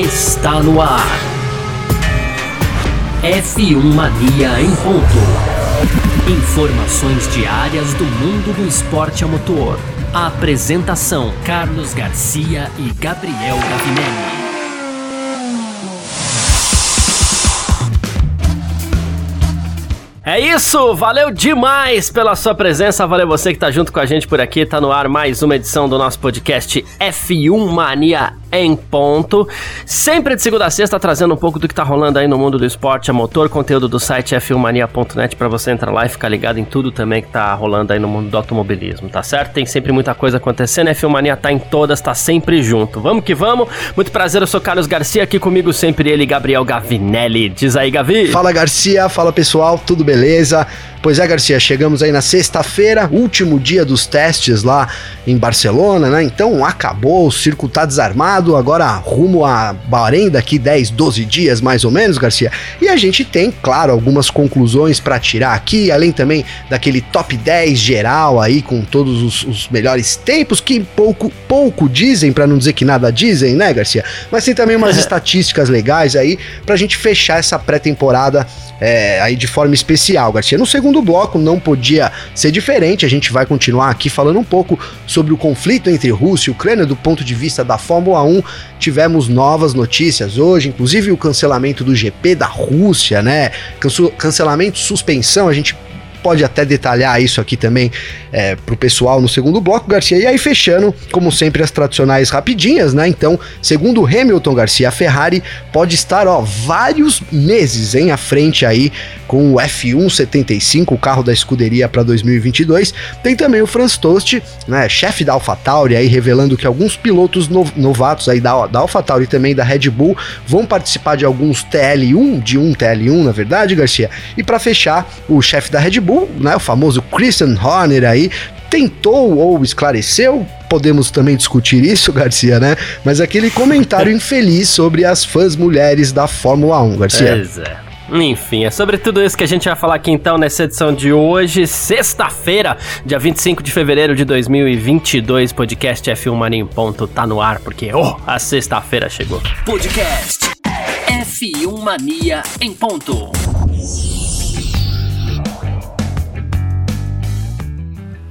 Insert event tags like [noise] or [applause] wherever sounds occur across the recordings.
está no ar. F1 Mania em ponto. Informações diárias do mundo do esporte a motor. A apresentação: Carlos Garcia e Gabriel Gavinelli. É isso, valeu demais pela sua presença, valeu você que tá junto com a gente por aqui, tá no ar mais uma edição do nosso podcast F1 Mania em ponto. Sempre de segunda a sexta trazendo um pouco do que tá rolando aí no mundo do esporte a motor, conteúdo do site f1mania.net para você entrar lá e ficar ligado em tudo também que tá rolando aí no mundo do automobilismo, tá certo? Tem sempre muita coisa acontecendo, a F1 Mania tá em todas, tá sempre junto. Vamos que vamos. Muito prazer, eu sou Carlos Garcia, aqui comigo sempre ele, Gabriel Gavinelli. Diz aí, Gavi. Fala Garcia, fala pessoal, tudo beleza? Pois é, Garcia, chegamos aí na sexta-feira, último dia dos testes lá em Barcelona, né? Então acabou, o circuito tá desarmado, agora rumo a Bahrein daqui 10, 12 dias mais ou menos, Garcia. E a gente tem, claro, algumas conclusões para tirar aqui, além também daquele top 10 geral aí com todos os, os melhores tempos que pouco pouco dizem, para não dizer que nada dizem, né, Garcia? Mas tem também umas [laughs] estatísticas legais aí pra gente fechar essa pré-temporada é, aí de forma especial, Garcia. No segundo bloco não podia ser diferente, a gente vai continuar aqui falando um pouco sobre o conflito entre Rússia e Ucrânia do ponto de vista da Fórmula 1. Tivemos novas notícias hoje, inclusive o cancelamento do GP da Rússia, né? Cancelamento, suspensão, a gente pode até detalhar isso aqui também é, pro pessoal no segundo bloco, Garcia. E aí, fechando, como sempre, as tradicionais rapidinhas, né? Então, segundo Hamilton Garcia, a Ferrari pode estar, ó, vários meses em à frente aí com o F1 75, o carro da escuderia para 2022. Tem também o Franz Tost, né, chefe da AlphaTauri, aí revelando que alguns pilotos novatos aí da, da AlphaTauri e também da Red Bull vão participar de alguns TL1, de um TL1, na verdade, Garcia. E para fechar, o chefe da Red Bull Bull, né, o famoso Christian Horner aí, tentou ou esclareceu, podemos também discutir isso, Garcia, né? Mas aquele comentário [laughs] infeliz sobre as fãs mulheres da Fórmula 1, Garcia. Pois é. Enfim, é sobre tudo isso que a gente vai falar aqui então nessa edição de hoje, sexta-feira, dia 25 de fevereiro de 2022. Podcast F1 Marinho Ponto tá no ar, porque, oh, a sexta-feira chegou. Podcast F1 Mania em ponto.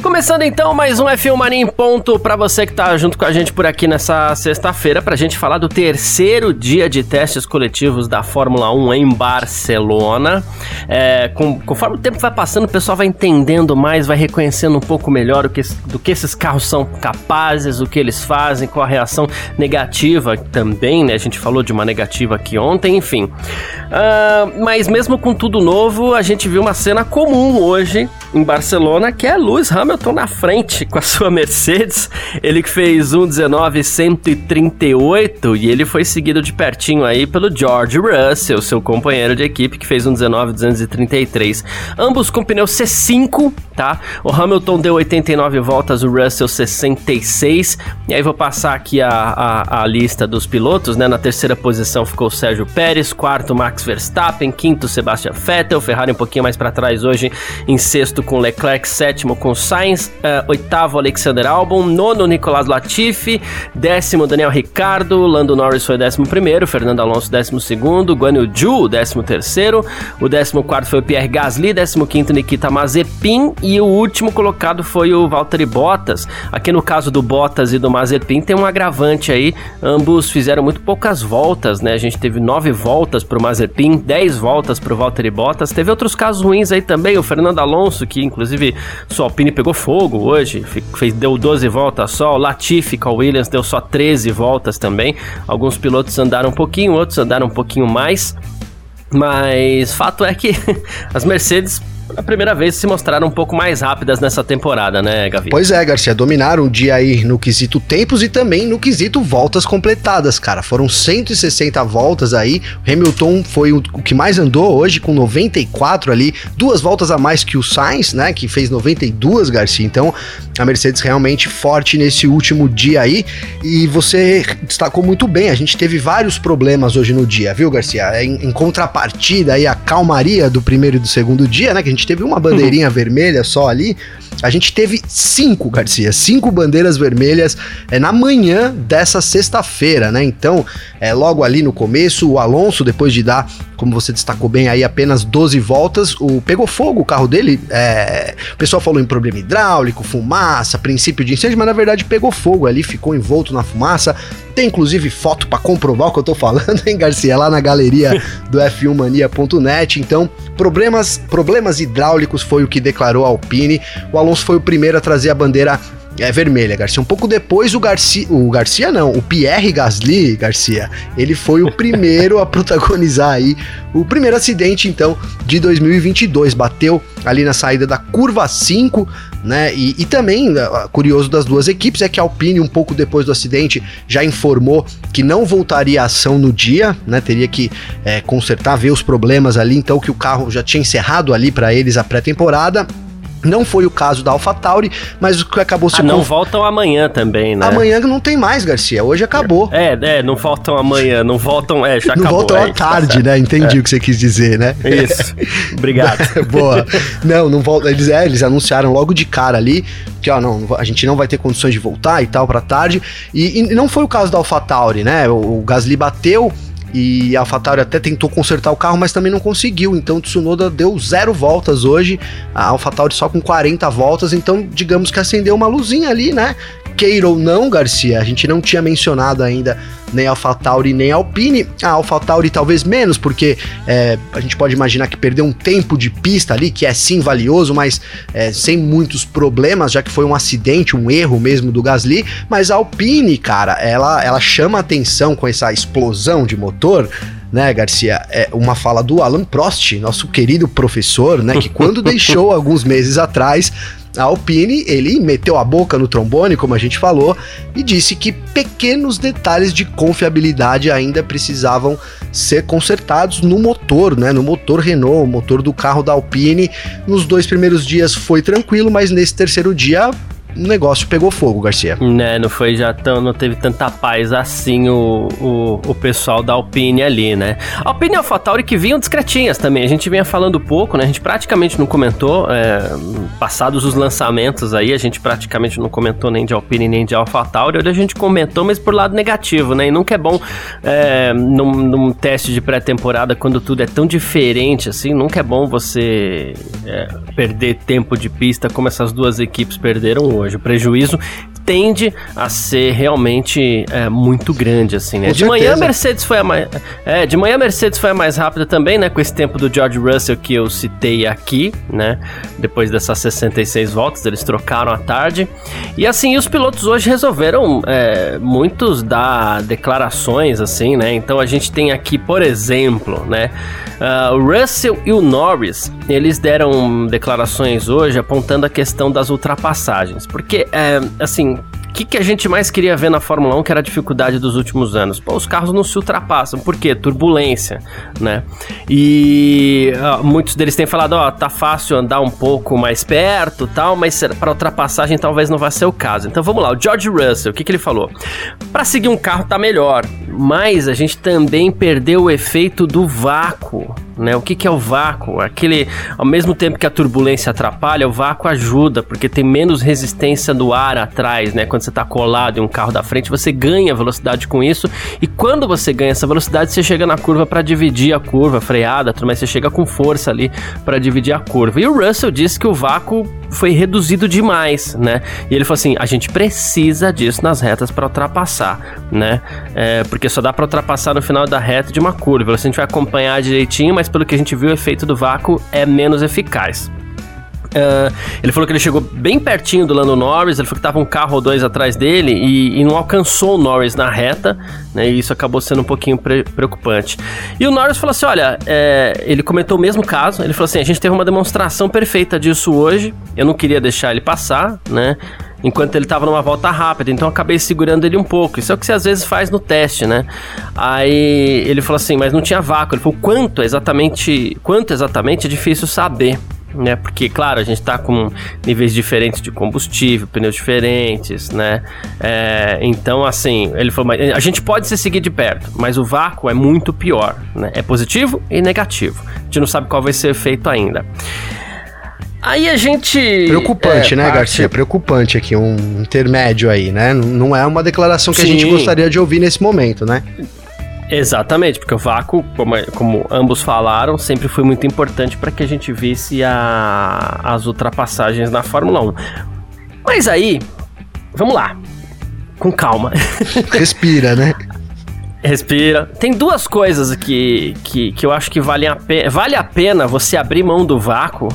Começando então mais um F1 Mania em ponto para você que tá junto com a gente por aqui nessa sexta-feira pra gente falar do terceiro dia de testes coletivos da Fórmula 1 em Barcelona. É, com, conforme o tempo vai passando, o pessoal vai entendendo mais, vai reconhecendo um pouco melhor o que, do que esses carros são capazes, o que eles fazem, com a reação negativa também, né? A gente falou de uma negativa aqui ontem, enfim. Uh, mas mesmo com tudo novo, a gente viu uma cena comum hoje em Barcelona, que é Lewis Hamilton na frente com a sua Mercedes. Ele que fez 1:19.138 e ele foi seguido de pertinho aí pelo George Russell, seu companheiro de equipe, que fez 1:19.233. Ambos com pneu C5, tá? O Hamilton deu 89 voltas, o Russell 66. E aí vou passar aqui a, a, a lista dos pilotos, né? Na terceira posição ficou o Sérgio Pérez, quarto Max Verstappen, quinto Sebastian Vettel, Ferrari um pouquinho mais para trás hoje em sexto com Leclerc, sétimo com Sainz, uh, oitavo Alexander Albon, nono Nicolas Latifi, décimo Daniel Ricardo, Lando Norris foi décimo primeiro, Fernando Alonso décimo segundo, Guan Yu Zhu décimo terceiro, o décimo quarto foi o Pierre Gasly, décimo quinto Nikita Mazepin e o último colocado foi o Valtteri Bottas. Aqui no caso do Bottas e do Mazepin tem um agravante aí, ambos fizeram muito poucas voltas, né? A gente teve nove voltas para o Mazepin, dez voltas para o Valtteri Bottas, teve outros casos ruins aí também, o Fernando Alonso que inclusive sua Alpine pegou fogo hoje, fez, deu 12 voltas só, o Latifi com a Williams deu só 13 voltas também. Alguns pilotos andaram um pouquinho, outros andaram um pouquinho mais. Mas fato é que [laughs] as Mercedes pela primeira vez se mostraram um pouco mais rápidas nessa temporada, né, Gavi? Pois é, Garcia, dominaram o dia aí no quesito tempos e também no quesito voltas completadas, cara. Foram 160 voltas aí. Hamilton foi o que mais andou hoje com 94 ali, duas voltas a mais que o Sainz, né, que fez 92, Garcia. Então, a Mercedes realmente forte nesse último dia aí. E você destacou muito bem, a gente teve vários problemas hoje no dia, viu, Garcia? Em, em contrapartida aí a calmaria do primeiro e do segundo dia, né, que a gente gente teve uma bandeirinha uhum. [laughs] vermelha só ali, A gente teve cinco, Garcia, cinco bandeiras vermelhas é, na manhã dessa sexta-feira, né? Então, é, logo ali no começo, o Alonso, depois de dar, como você destacou bem aí, apenas 12 voltas, o, pegou fogo o carro dele. É, o pessoal falou em problema hidráulico, fumaça, princípio de incêndio, mas na verdade pegou fogo ali, ficou envolto na fumaça. Tem inclusive foto para comprovar o que eu tô falando, [laughs] hein, Garcia? Lá na galeria do f1mania.net. Então, problemas, problemas hidráulicos foi o que declarou a Alpine. O Alonso foi o primeiro a trazer a bandeira é vermelha, Garcia. Um pouco depois o Garcia, o Garcia não, o Pierre Gasly, Garcia, ele foi o primeiro a [laughs] protagonizar aí o primeiro acidente então de 2022, bateu ali na saída da curva 5, né? E, e também né, curioso das duas equipes é que a Alpine um pouco depois do acidente já informou que não voltaria à ação no dia, né? Teria que é, consertar, ver os problemas ali, então que o carro já tinha encerrado ali para eles a pré-temporada não foi o caso da AlphaTauri, mas o que acabou se... Ah, não voltam amanhã também, né? Amanhã não tem mais, Garcia. Hoje acabou. É, é, não voltam amanhã, não voltam... É, já [laughs] não acabou. Não voltam é, à tá tarde, tá né? Entendi é. o que você quis dizer, né? Isso. [laughs] Obrigado. [laughs] Boa. Não, não volta... Eles, é, eles anunciaram logo de cara ali que, ó, não, a gente não vai ter condições de voltar e tal para tarde. E, e, não foi o caso da AlphaTauri, né? O, o Gasly bateu e a AlphaTauri até tentou consertar o carro, mas também não conseguiu. Então o Tsunoda deu zero voltas hoje, a AlphaTauri só com 40 voltas, então digamos que acendeu uma luzinha ali, né? Queira ou não, Garcia, a gente não tinha mencionado ainda nem AlphaTauri nem Alpine. A AlphaTauri talvez menos, porque é, a gente pode imaginar que perdeu um tempo de pista ali, que é sim valioso, mas é, sem muitos problemas, já que foi um acidente, um erro mesmo do Gasly. Mas a Alpine, cara, ela, ela chama atenção com essa explosão de motor né, Garcia? É uma fala do Alan Prost, nosso querido professor, né, que quando [laughs] deixou alguns meses atrás a Alpine, ele meteu a boca no trombone, como a gente falou, e disse que pequenos detalhes de confiabilidade ainda precisavam ser consertados no motor, né? No motor Renault, motor do carro da Alpine. Nos dois primeiros dias foi tranquilo, mas nesse terceiro dia o negócio pegou fogo, Garcia. Né, não foi já tão, não teve tanta paz assim o, o, o pessoal da Alpine ali, né? Alpine e AlphaTauri que vinham discretinhas também, a gente vinha falando pouco, né? A gente praticamente não comentou, é, passados os lançamentos aí, a gente praticamente não comentou nem de Alpine nem de AlphaTauri, hoje a gente comentou, mas por lado negativo, né? E nunca é bom é, num, num teste de pré-temporada, quando tudo é tão diferente assim, nunca é bom você é, perder tempo de pista como essas duas equipes perderam hoje hoje. O prejuízo tende a ser realmente é, muito grande, assim, né? Com de certeza. manhã a Mercedes foi a mais. É, de manhã a Mercedes foi a mais rápida também, né? Com esse tempo do George Russell que eu citei aqui, né? Depois dessas 66 voltas, eles trocaram à tarde. E assim, os pilotos hoje resolveram é, muitos dar declarações, assim, né? Então a gente tem aqui, por exemplo, né? Uh, o Russell e o Norris, eles deram declarações hoje apontando a questão das ultrapassagens. Porque, é, assim, o que, que a gente mais queria ver na Fórmula 1, que era a dificuldade dos últimos anos? Pô, os carros não se ultrapassam. Por quê? Turbulência, né? E uh, muitos deles têm falado, ó, tá fácil andar um pouco mais perto tal, mas para ultrapassagem talvez não vá ser o caso. Então vamos lá, o George Russell, o que, que ele falou? Para seguir um carro tá melhor, mas a gente também perdeu o efeito do vácuo, né? O que, que é o vácuo? Aquele, ao mesmo tempo que a turbulência atrapalha, o vácuo ajuda, porque tem menos resistência do ar atrás, né? Quando você está colado em um carro da frente, você ganha velocidade com isso, e quando você ganha essa velocidade, você chega na curva para dividir a curva, freada, mas você chega com força ali para dividir a curva. E o Russell disse que o vácuo foi reduzido demais, né? E ele falou assim: a gente precisa disso nas retas para ultrapassar, né? É, porque só dá para ultrapassar no final da reta de uma curva. A gente vai acompanhar direitinho, mas pelo que a gente viu, o efeito do vácuo é menos eficaz. Uh, ele falou que ele chegou bem pertinho do Lando Norris, ele falou que tava um carro ou dois atrás dele e, e não alcançou o Norris na reta, né? E isso acabou sendo um pouquinho pre preocupante. E o Norris falou assim: olha, é, ele comentou o mesmo caso, ele falou assim: a gente teve uma demonstração perfeita disso hoje, eu não queria deixar ele passar, né? Enquanto ele estava numa volta rápida, então eu acabei segurando ele um pouco. Isso é o que você às vezes faz no teste, né? Aí ele falou assim, mas não tinha vácuo. Ele falou quanto exatamente, quanto exatamente é difícil saber. Né, porque, claro, a gente está com níveis diferentes de combustível, pneus diferentes, né? É, então, assim, ele falou, a gente pode se seguir de perto, mas o vácuo é muito pior, né? É positivo e negativo. A gente não sabe qual vai ser o efeito ainda. Aí a gente. Preocupante, é, né, parte... Garcia? Preocupante aqui, um intermédio aí, né? Não é uma declaração que Sim. a gente gostaria de ouvir nesse momento, né? Exatamente, porque o vácuo, como, como ambos falaram, sempre foi muito importante para que a gente visse a, as ultrapassagens na Fórmula 1. Mas aí, vamos lá, com calma. [laughs] Respira, né? Respira. Tem duas coisas que, que, que eu acho que vale a, pena, vale a pena você abrir mão do vácuo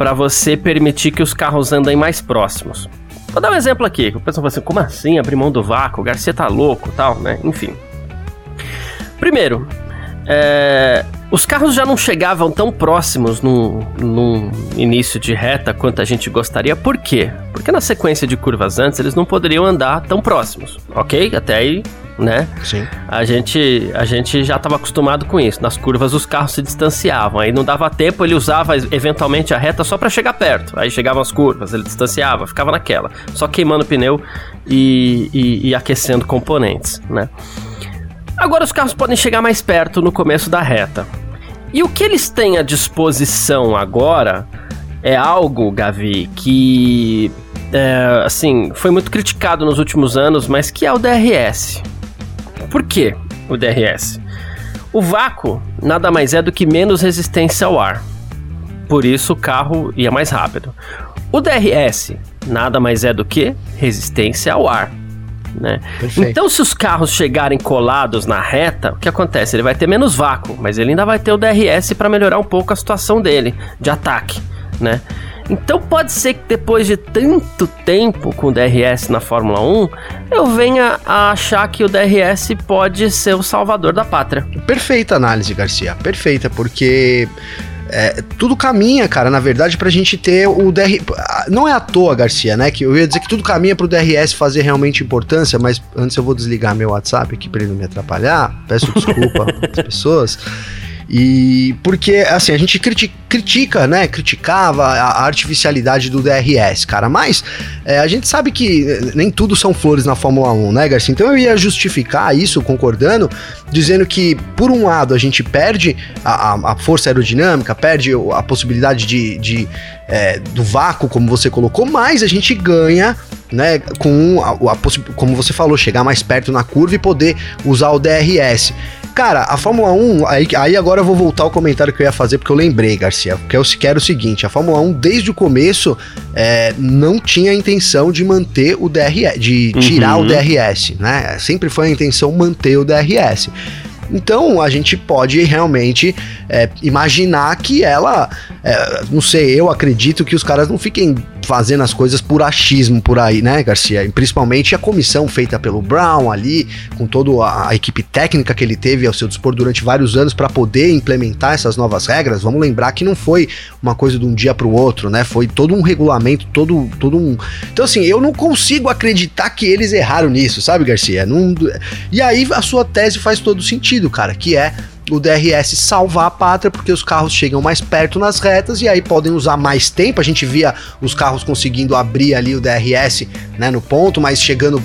para você permitir que os carros andem mais próximos. Vou dar um exemplo aqui. O pessoal fala assim, como assim abrir mão do vácuo? O Garcia tá louco tal, né? Enfim. Primeiro, é, os carros já não chegavam tão próximos no, no, início de reta quanto a gente gostaria. Por quê? Porque na sequência de curvas antes eles não poderiam andar tão próximos, ok? Até aí, né? Sim. A gente, a gente já estava acostumado com isso. Nas curvas os carros se distanciavam. Aí não dava tempo, ele usava eventualmente a reta só para chegar perto. Aí chegavam as curvas, ele distanciava, ficava naquela, só queimando o pneu e, e, e aquecendo componentes, né? Agora os carros podem chegar mais perto no começo da reta. E o que eles têm à disposição agora é algo, Gavi, que é, assim foi muito criticado nos últimos anos, mas que é o DRS. Por que o DRS? O vácuo nada mais é do que menos resistência ao ar. Por isso o carro ia mais rápido. O DRS nada mais é do que resistência ao ar né? Então, se os carros chegarem colados na reta, o que acontece? Ele vai ter menos vácuo, mas ele ainda vai ter o DRS para melhorar um pouco a situação dele de ataque, né? Então pode ser que depois de tanto tempo com o DRS na Fórmula 1, eu venha a achar que o DRS pode ser o salvador da pátria. Perfeita análise, Garcia. Perfeita, porque é, tudo caminha, cara, na verdade, pra gente ter o DR. Não é à toa, Garcia, né? Que eu ia dizer que tudo caminha pro DRS fazer realmente importância, mas antes eu vou desligar meu WhatsApp aqui pra ele não me atrapalhar. Peço desculpa [laughs] às pessoas. E porque, assim, a gente critica, né? Criticava a artificialidade do DRS, cara. Mas é, a gente sabe que nem tudo são flores na Fórmula 1, né, Garcia? Então eu ia justificar isso, concordando, dizendo que, por um lado, a gente perde a, a força aerodinâmica, perde a possibilidade de, de é, do vácuo, como você colocou, mas a gente ganha né, com a, a como você falou, chegar mais perto na curva e poder usar o DRS. Cara, a Fórmula 1, aí, aí agora eu vou voltar ao comentário que eu ia fazer, porque eu lembrei, Garcia, que eu quero o seguinte, a Fórmula 1, desde o começo, é, não tinha a intenção de manter o DRS, de tirar uhum. o DRS, né? Sempre foi a intenção manter o DRS. Então a gente pode realmente é, imaginar que ela, é, não sei, eu acredito que os caras não fiquem fazendo as coisas por achismo por aí, né, Garcia? Principalmente a comissão feita pelo Brown ali, com toda a, a equipe técnica que ele teve ao seu dispor durante vários anos para poder implementar essas novas regras. Vamos lembrar que não foi uma coisa de um dia para o outro, né? Foi todo um regulamento, todo, todo um. Então, assim, eu não consigo acreditar que eles erraram nisso, sabe, Garcia? Não... E aí a sua tese faz todo sentido, cara, que é o DRS salvar a pátria, porque os carros chegam mais perto nas retas e aí podem usar mais tempo. A gente via os carros conseguindo abrir ali o DRS né, no ponto, mas chegando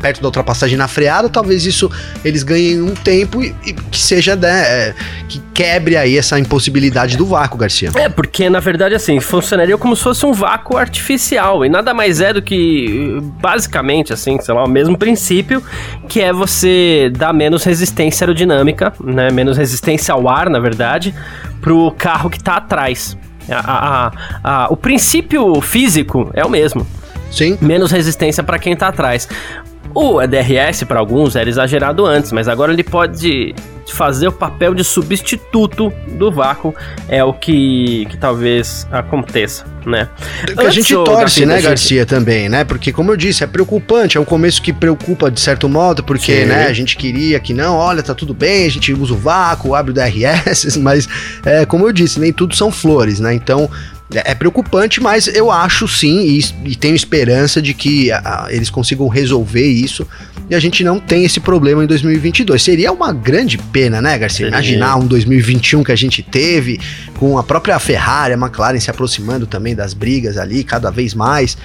perto da ultrapassagem na freada, talvez isso eles ganhem um tempo e, e que seja né, é, que quebre aí essa impossibilidade do vácuo, Garcia. É, porque na verdade assim, funcionaria como se fosse um vácuo artificial e nada mais é do que basicamente assim, sei lá, o mesmo princípio, que é você dar menos resistência aerodinâmica, né, menos resistência ao ar, na verdade, pro carro que tá atrás. A, a, a, o princípio físico é o mesmo. Sim. Menos resistência para quem tá atrás. O DRS para alguns era exagerado antes, mas agora ele pode fazer o papel de substituto do vácuo, é o que, que talvez aconteça, né? Que a gente torce, né, Garcia, também, né? Porque, como eu disse, é preocupante, é um começo que preocupa de certo modo, porque, Sim. né, a gente queria que não, olha, tá tudo bem, a gente usa o vácuo, abre o DRS, [laughs] mas, é, como eu disse, nem tudo são flores, né? Então, é, é preocupante, mas eu acho sim e, e tenho esperança de que a, eles consigam resolver isso e a gente não tem esse problema em 2022. Seria uma grande pena, né, Garcia? Imaginar um 2021 que a gente teve com a própria Ferrari, a McLaren se aproximando também das brigas ali cada vez mais.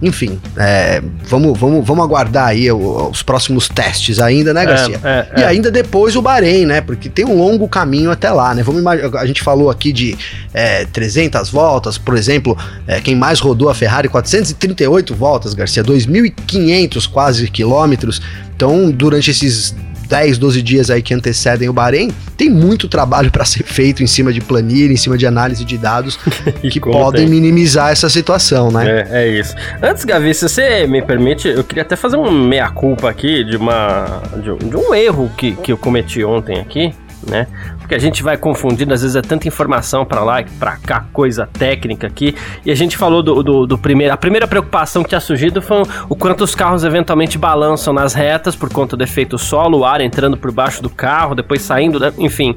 Enfim, é, vamos, vamos, vamos aguardar aí os próximos testes ainda, né, é, Garcia? É, é, e ainda depois o Bahrein, né? Porque tem um longo caminho até lá, né? Vamos a gente falou aqui de é, 300 voltas, por exemplo, é, quem mais rodou a Ferrari, 438 voltas, Garcia, 2.500 quase quilômetros. Então, durante esses 10, 12 dias aí que antecedem o Bahrein, tem muito trabalho para ser feito em cima de planilha, em cima de análise de dados [laughs] que podem minimizar essa situação, né? É, é, isso. Antes, Gavi, se você me permite, eu queria até fazer um meia-culpa aqui de, uma, de, de um erro que, que eu cometi ontem aqui né? Porque a gente vai confundindo, às vezes é tanta informação para lá e para cá, coisa técnica aqui. E a gente falou do, do, do, primeiro. A primeira preocupação que tinha surgido foi o quanto os carros eventualmente balançam nas retas por conta do efeito solo, o ar entrando por baixo do carro, depois saindo, né? enfim.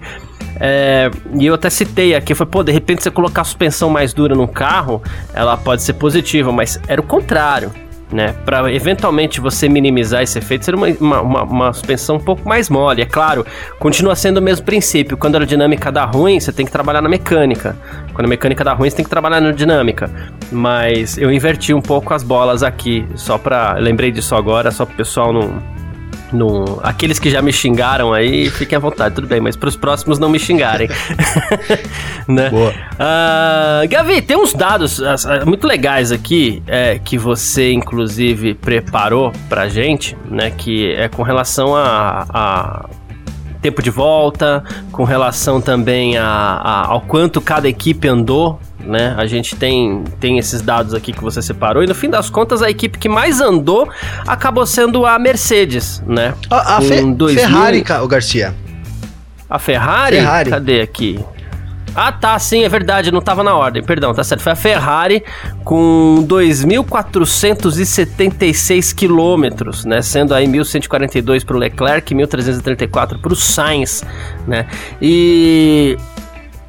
É, e eu até citei aqui, foi, pô, de repente você colocar a suspensão mais dura no carro, ela pode ser positiva, mas era o contrário né? Para eventualmente você minimizar esse efeito, ser uma, uma, uma, uma, suspensão um pouco mais mole. É claro, continua sendo o mesmo princípio. Quando a aerodinâmica dá ruim, você tem que trabalhar na mecânica. Quando a mecânica dá ruim, você tem que trabalhar na dinâmica. Mas eu inverti um pouco as bolas aqui, só para lembrei disso agora, só para o pessoal não aqueles que já me xingaram aí, fiquem à vontade, tudo bem, mas para os próximos não me xingarem. [laughs] né? Boa. Uh, Gavi, tem uns dados uh, muito legais aqui é, que você, inclusive, preparou pra gente, né? Que é com relação a, a tempo de volta, com relação também a, a, ao quanto cada equipe andou né? A gente tem, tem esses dados aqui que você separou e no fim das contas a equipe que mais andou acabou sendo a Mercedes, né? A, a Fe 2000... Ferrari, o Garcia. A Ferrari? Ferrari? Cadê aqui? Ah, tá, sim, é verdade, não tava na ordem, perdão, tá certo. Foi a Ferrari com 2.476 quilômetros, né? Sendo aí 1.142 para o Leclerc, 1.334 para o Sainz, né? E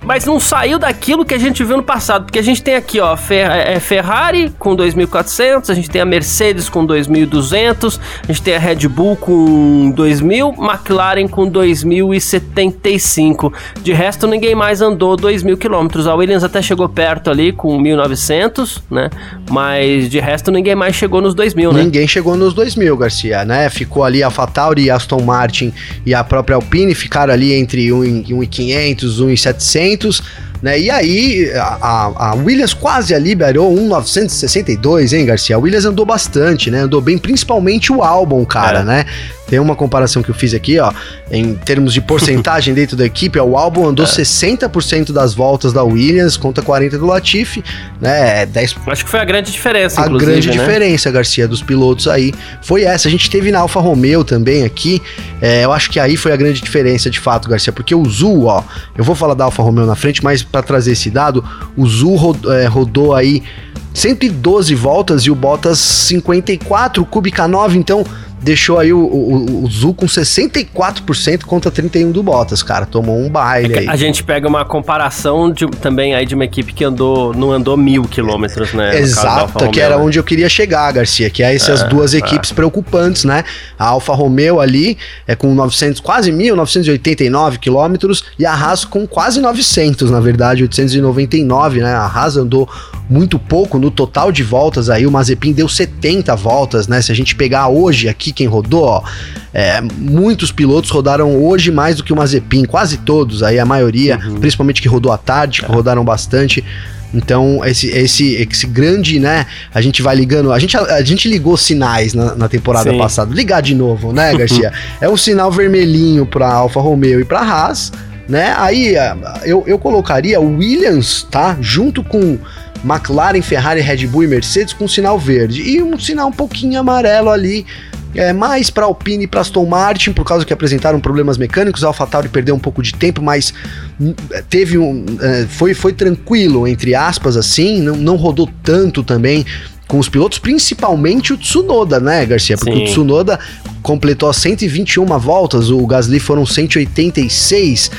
mas não saiu daquilo que a gente viu no passado, porque a gente tem aqui, ó, Fer é, é Ferrari com 2.400, a gente tem a Mercedes com 2.200, a gente tem a Red Bull com 2.000, McLaren com 2.075. De resto, ninguém mais andou 2.000 quilômetros. A Williams até chegou perto ali com 1.900, né? Mas de resto, ninguém mais chegou nos 2.000, né? Ninguém chegou nos 2.000, Garcia, né? Ficou ali a AlphaTauri, Aston Martin e a própria Alpine ficaram ali entre 1.500, 1.700 momentos né? E aí a, a, Williams quase ali liberou um 962, hein, Garcia? A Williams andou bastante, né? Andou bem, principalmente o álbum, cara, é. né? Tem uma comparação que eu fiz aqui, ó, em termos de porcentagem [laughs] dentro da equipe, ó, o álbum andou é. 60% das voltas da Williams contra 40 do Latifi, né? 10 Acho que foi a grande diferença, A grande né? diferença, Garcia, dos pilotos aí foi essa. A gente teve na Alfa Romeo também aqui, é, eu acho que aí foi a grande diferença de fato, Garcia, porque o Zul, ó, eu vou falar da Alfa Romeo na frente, mas para trazer esse dado, o Zul rodou, é, rodou aí 112 voltas e o Bottas 54, o Kubica 9, então deixou aí o, o, o Zul com 64% contra 31% do Bottas, cara. Tomou um baile é aí. A gente pega uma comparação de, também aí de uma equipe que andou, não andou mil quilômetros, né? Exato, que era onde eu queria chegar, Garcia, que é essas é, duas é. equipes é. preocupantes, né? A Alfa Romeo ali é com 900, quase mil, 989 quilômetros e a Haas com quase 900, na verdade, 899, né? A Haas andou muito pouco no total de voltas aí, o Mazepin deu 70 voltas, né? Se a gente pegar hoje aqui quem rodou, ó, é, muitos pilotos rodaram hoje mais do que o Mazepin, quase todos aí, a maioria, uhum. principalmente que rodou à tarde, que é. rodaram bastante. Então, esse, esse, esse grande, né? A gente vai ligando. A gente, a, a gente ligou sinais na, na temporada Sim. passada. Ligar de novo, né, [laughs] Garcia? é um sinal vermelhinho para Alfa Romeo e para Haas, né? Aí eu, eu colocaria o Williams, tá? Junto com McLaren, Ferrari, Red Bull e Mercedes com sinal verde. E um sinal um pouquinho amarelo ali é, mais para Alpine e para Aston Martin, por causa que apresentaram problemas mecânicos. A AlphaTauri perdeu um pouco de tempo, mas hum, teve um. É, foi, foi tranquilo, entre aspas, assim, não, não rodou tanto também com os pilotos, principalmente o Tsunoda, né, Garcia? Porque Sim. o Tsunoda completou 121 voltas, o Gasly foram 186,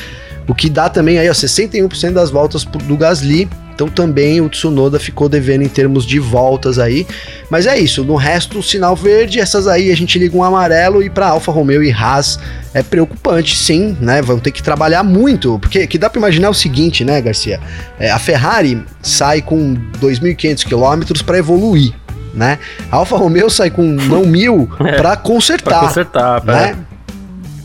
o que dá também aí, ó, 61% das voltas do Gasly então também o Tsunoda ficou devendo em termos de voltas aí. Mas é isso, no resto o sinal verde, essas aí a gente liga um amarelo e para Alfa Romeo e Haas é preocupante, sim, né? Vão ter que trabalhar muito, porque que dá para imaginar o seguinte, né, Garcia? É, a Ferrari sai com 2.500 quilômetros para evoluir, né? A Alfa Romeo sai com não mil [laughs] é, para consertar. Pra consertar, né?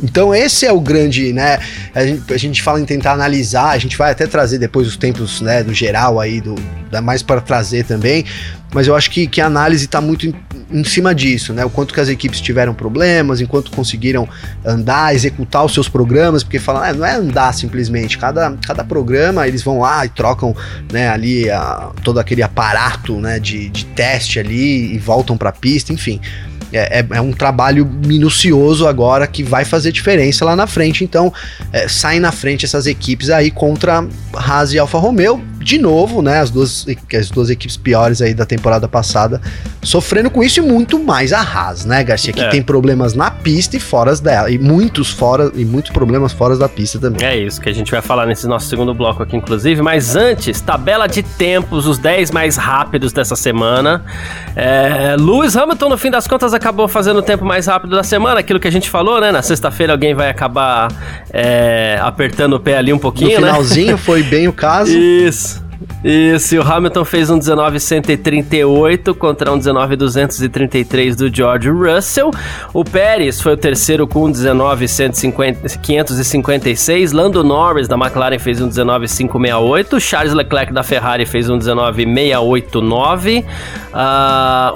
Então esse é o grande, né? A gente, a gente, fala em tentar analisar, a gente vai até trazer depois os tempos, né, do geral aí, do, dá mais para trazer também, mas eu acho que, que a análise está muito em, em, cima disso, né? O quanto que as equipes tiveram problemas, enquanto conseguiram andar, executar os seus programas, porque falam, ah, não é andar simplesmente, cada, cada programa eles vão lá e trocam, né, ali a, todo aquele aparato, né, de, de teste ali e voltam para a pista, enfim é, é, é, um trabalho minucioso agora que vai fazer diferença lá na frente. Então, é, saem na frente essas equipes aí contra Haas e Alfa Romeo de novo, né, as duas, as duas equipes piores aí da temporada passada, sofrendo com isso e muito mais a Haas, né, Garcia, que é. tem problemas na pista e fora dela, e muitos fora, e muitos problemas fora da pista também. É isso que a gente vai falar nesse nosso segundo bloco aqui, inclusive, mas antes, tabela de tempos, os 10 mais rápidos dessa semana. É, Lewis Hamilton, no fim das contas, acabou fazendo o tempo mais rápido da semana, aquilo que a gente falou, né, na sexta-feira alguém vai acabar é, apertando o pé ali um pouquinho, no finalzinho né? foi bem o caso. [laughs] Isso. Isso, e o Hamilton fez um 19,138 contra um 19,233 do George Russell. O Pérez foi o terceiro com um 19,556. Lando Norris da McLaren fez um 19,568. Charles Leclerc da Ferrari fez um 19,689. Uh,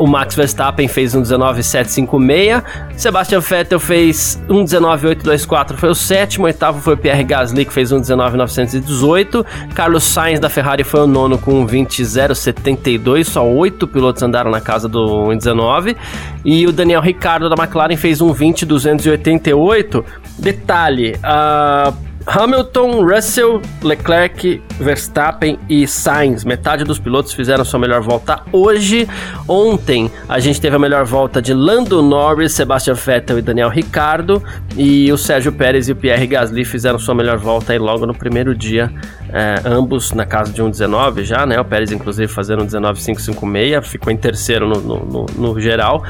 o Max Verstappen fez um 19,756. Sebastian Vettel fez um 19,824, foi o sétimo. O oitavo foi o Pierre Gasly, que fez um 19,918. Carlos Sainz da Ferrari foi o nono com 20,072, só oito pilotos andaram na casa do 1,19. E o Daniel Ricardo da McLaren fez um 20,288. Detalhe, a. Uh, Hamilton, Russell, Leclerc, Verstappen e Sainz. Metade dos pilotos fizeram sua melhor volta hoje. Ontem a gente teve a melhor volta de Lando Norris, Sebastian Vettel e Daniel Ricardo. E o Sérgio Pérez e o Pierre Gasly fizeram sua melhor volta aí logo no primeiro dia. É, ambos na casa de 1,19 já, né? O Pérez, inclusive, fazendo um 19,556, ficou em terceiro no, no, no, no geral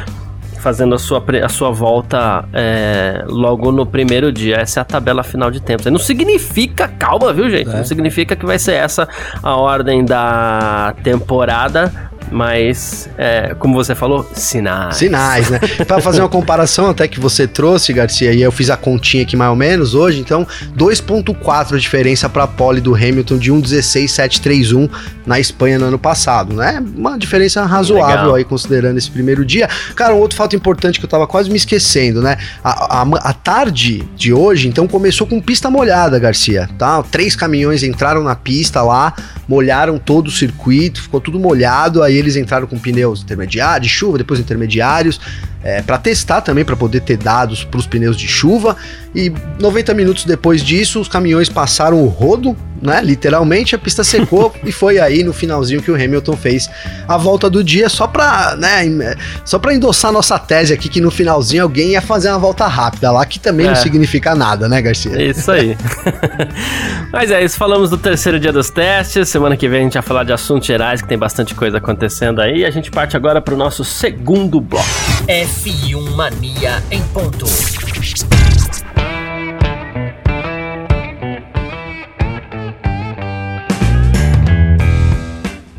fazendo a sua, a sua volta é, logo no primeiro dia. Essa é a tabela final de tempos. Não significa, calma, viu, gente? É. Não significa que vai ser essa a ordem da temporada, mas, é, como você falou, sinais. Sinais, né? [laughs] Para fazer uma comparação até que você trouxe, Garcia, e eu fiz a continha aqui mais ou menos hoje, então 2.4 a diferença para a pole do Hamilton de 1.16.731 na Espanha no ano passado, né? Uma diferença razoável Legal. aí considerando esse primeiro dia. Cara, um outro fato importante que eu tava quase me esquecendo, né? A, a, a tarde de hoje, então, começou com pista molhada, Garcia, tá? Três caminhões entraram na pista lá, molharam todo o circuito, ficou tudo molhado, aí eles entraram com pneus intermediários, de chuva, depois intermediários, é, para testar também, para poder ter dados para os pneus de chuva. E 90 minutos depois disso, os caminhões passaram o rodo, né? Literalmente, a pista secou [laughs] e foi aí no finalzinho que o Hamilton fez a volta do dia, só para, né, só para endossar nossa tese aqui que no finalzinho alguém ia fazer uma volta rápida lá, que também é. não significa nada, né, Garcia? Isso aí. [laughs] Mas é isso, falamos do terceiro dia dos testes. Semana que vem a gente vai falar de assuntos gerais, que tem bastante coisa acontecendo aí. A gente parte agora para o nosso segundo bloco. F1 Mania em ponto.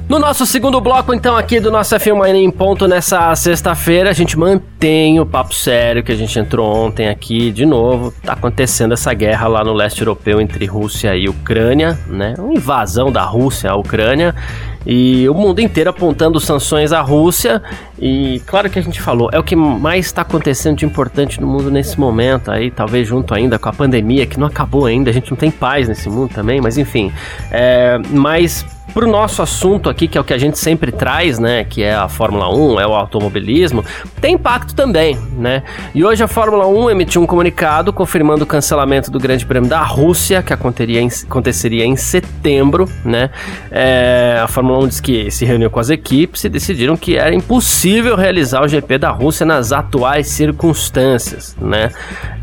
No nosso segundo bloco, então, aqui do nosso F1 Mania em ponto nessa sexta-feira, a gente mantém o papo sério que a gente entrou ontem aqui de novo. Tá acontecendo essa guerra lá no leste europeu entre Rússia e Ucrânia, né? Uma invasão da Rússia à Ucrânia e o mundo inteiro apontando sanções à Rússia. E claro que a gente falou, é o que mais está acontecendo de importante no mundo nesse momento, aí talvez junto ainda com a pandemia que não acabou ainda, a gente não tem paz nesse mundo também, mas enfim. É, mas para o nosso assunto aqui, que é o que a gente sempre traz, né, que é a Fórmula 1, é o automobilismo, tem impacto também, né? E hoje a Fórmula 1 emitiu um comunicado confirmando o cancelamento do Grande Prêmio da Rússia, que aconteceria em, aconteceria em setembro, né? É, a Fórmula 1 diz que se reuniu com as equipes e decidiram que era impossível realizar o GP da Rússia nas atuais circunstâncias, né?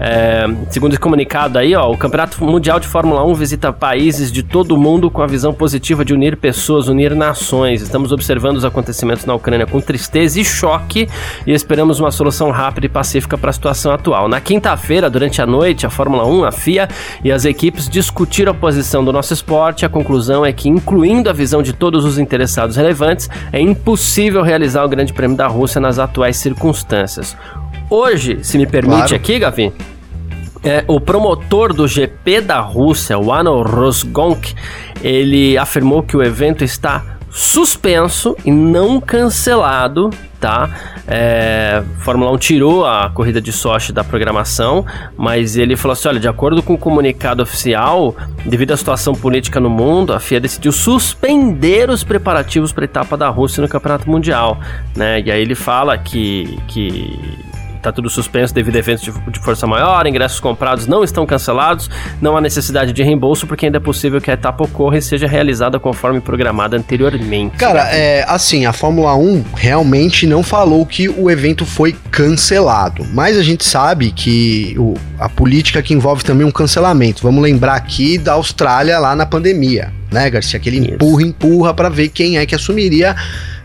É, segundo esse comunicado aí, ó, o Campeonato Mundial de Fórmula 1 visita países de todo o mundo com a visão positiva de unir pessoas, unir nações. Estamos observando os acontecimentos na Ucrânia com tristeza e choque e esperamos uma solução rápida e pacífica para a situação atual. Na quinta-feira, durante a noite, a Fórmula 1, a FIA e as equipes discutiram a posição do nosso esporte. A conclusão é que, incluindo a visão de todos os interessados relevantes, é impossível realizar o Grande Prêmio da Rússia nas atuais circunstâncias. Hoje, se me permite claro. aqui, Gavi, é, o promotor do GP da Rússia, o Ano Rosgonk, ele afirmou que o evento está suspenso e não cancelado, tá? É, Fórmula 1 tirou a corrida de Sochi da programação, mas ele falou assim: olha, de acordo com o comunicado oficial, devido à situação política no mundo, a FIA decidiu suspender os preparativos para a etapa da Rússia no Campeonato Mundial, né? E aí ele fala que, que Tá tudo suspenso devido a eventos de, de, força maior, ingressos comprados não estão cancelados, não há necessidade de reembolso, porque ainda é possível que a etapa ocorra e seja realizada conforme programada anteriormente. Cara, é assim, a Fórmula 1 realmente não falou que o evento foi cancelado, mas a gente sabe que o, a política que envolve também um cancelamento. Vamos lembrar aqui da Austrália lá na pandemia, né, Garcia? Aquele empurra, empurra para ver quem é que assumiria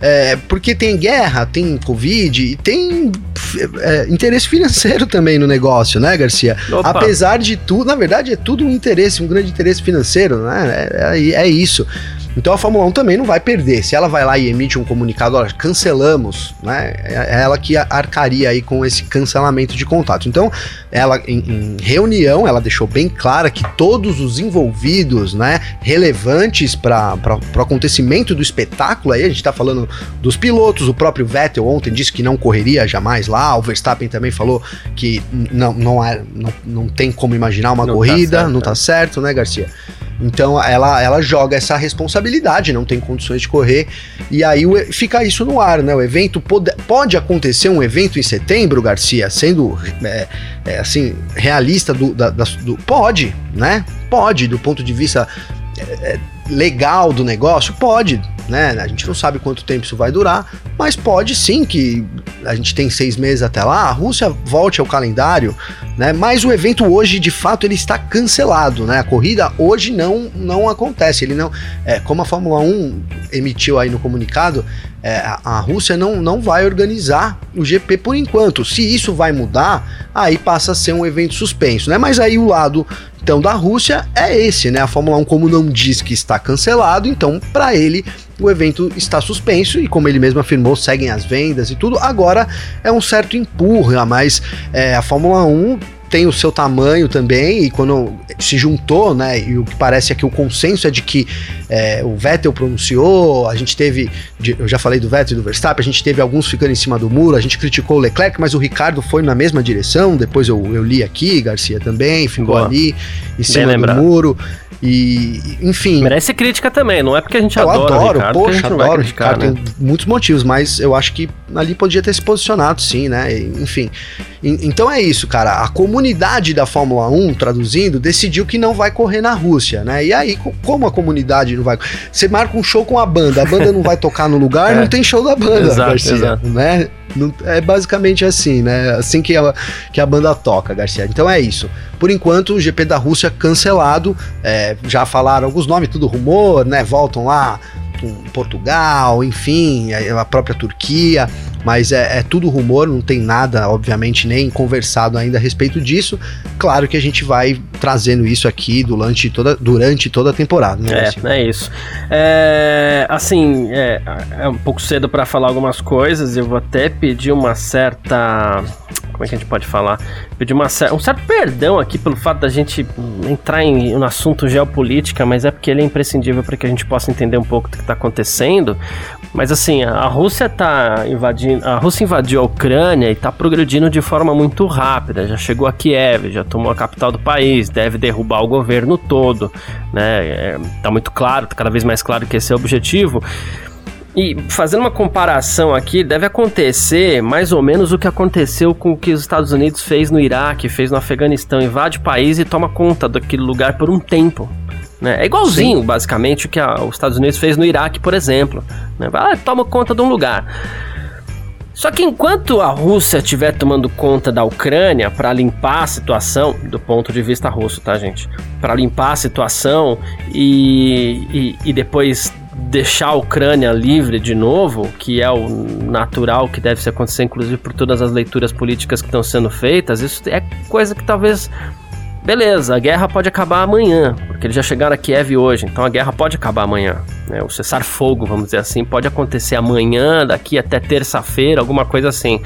é, porque tem guerra, tem Covid e tem é, interesse financeiro [laughs] também no negócio, né, Garcia? Opa. Apesar de tudo, na verdade é tudo um interesse, um grande interesse financeiro, né? É, é, é isso. Então a Fórmula 1 também não vai perder. Se ela vai lá e emite um comunicado, olha, cancelamos, né? É ela que arcaria aí com esse cancelamento de contato. Então, ela em, em reunião, ela deixou bem clara que todos os envolvidos, né, relevantes para o acontecimento do espetáculo, aí a gente está falando dos pilotos, o próprio Vettel ontem disse que não correria jamais lá, o Verstappen também falou que não, não, é, não, não tem como imaginar uma não tá corrida, tá certo, não tá certo, né, Garcia? Então ela, ela joga essa responsabilidade, não tem condições de correr, e aí fica isso no ar, né? O evento pode, pode acontecer um evento em setembro, Garcia, sendo é, é, assim, realista do, da, da, do. Pode, né? Pode, do ponto de vista é, é legal do negócio? Pode, né? A gente não sabe quanto tempo isso vai durar, mas pode sim que a gente tem seis meses até lá, a Rússia volte ao calendário, né? Mas o evento hoje, de fato, ele está cancelado, né? A corrida hoje não, não acontece. Ele não, é, como a Fórmula 1 emitiu aí no comunicado, é, a Rússia não, não vai organizar o GP por enquanto. Se isso vai mudar, aí passa a ser um evento suspenso, né? Mas aí o lado então da Rússia é esse, né? A Fórmula 1 como não diz que está cancelado, então para ele o evento está suspenso e como ele mesmo afirmou, seguem as vendas e tudo. Agora é um certo empurra, mas é, a Fórmula 1 tem o seu tamanho também, e quando se juntou, né, e o que parece é que o consenso é de que é, o Vettel pronunciou, a gente teve, eu já falei do Vettel e do Verstappen, a gente teve alguns ficando em cima do muro, a gente criticou o Leclerc, mas o Ricardo foi na mesma direção, depois eu, eu li aqui, Garcia também, ficou Boa. ali em cima do muro. E, enfim. Merece crítica também, não é porque a gente eu adora. adoro, Ricardo, poxa, adoro. Criticar, Ricardo, né? Tem muitos motivos, mas eu acho que ali podia ter se posicionado, sim, né? Enfim. Então é isso, cara. A comunidade da Fórmula 1, traduzindo, decidiu que não vai correr na Rússia, né? E aí, como a comunidade não vai. Você marca um show com a banda, a banda não vai tocar no lugar, [laughs] é. não tem show da banda, exato, Garcia, exato. né? é basicamente assim, né? Assim que a, que a banda toca, Garcia. Então é isso. Por enquanto, o GP da Rússia cancelado. É, já falaram alguns nomes, tudo rumor, né? Voltam lá Portugal, enfim, a própria Turquia, mas é, é, tudo rumor, não tem nada, obviamente, nem conversado ainda a respeito disso. Claro que a gente vai trazendo isso aqui durante toda, durante toda a temporada, né? É, é isso. É, assim, é, é um pouco cedo para falar algumas coisas, eu vou até pedir uma certa como é que a gente pode falar? Pedir uma, um certo perdão aqui pelo fato da gente entrar em um assunto geopolítica, mas é porque ele é imprescindível para que a gente possa entender um pouco do que está acontecendo. Mas assim, a Rússia tá invadindo, a Rússia invadiu a Ucrânia e está progredindo de forma muito rápida. Já chegou a Kiev, já tomou a capital do país, deve derrubar o governo todo, né? É, tá muito claro, tá cada vez mais claro que esse é o objetivo. E fazendo uma comparação aqui, deve acontecer mais ou menos o que aconteceu com o que os Estados Unidos fez no Iraque, fez no Afeganistão, invade o país e toma conta daquele lugar por um tempo. Né? É igualzinho, Sim. basicamente, o que a, os Estados Unidos fez no Iraque, por exemplo. Né? Vai, toma conta de um lugar. Só que enquanto a Rússia estiver tomando conta da Ucrânia para limpar a situação, do ponto de vista russo, tá, gente? Para limpar a situação e, e, e depois deixar a Ucrânia livre de novo, que é o natural que deve se acontecer, inclusive por todas as leituras políticas que estão sendo feitas, isso é coisa que talvez Beleza, a guerra pode acabar amanhã, porque eles já chegaram a Kiev hoje, então a guerra pode acabar amanhã. Né? O cessar-fogo, vamos dizer assim, pode acontecer amanhã, daqui até terça-feira, alguma coisa assim.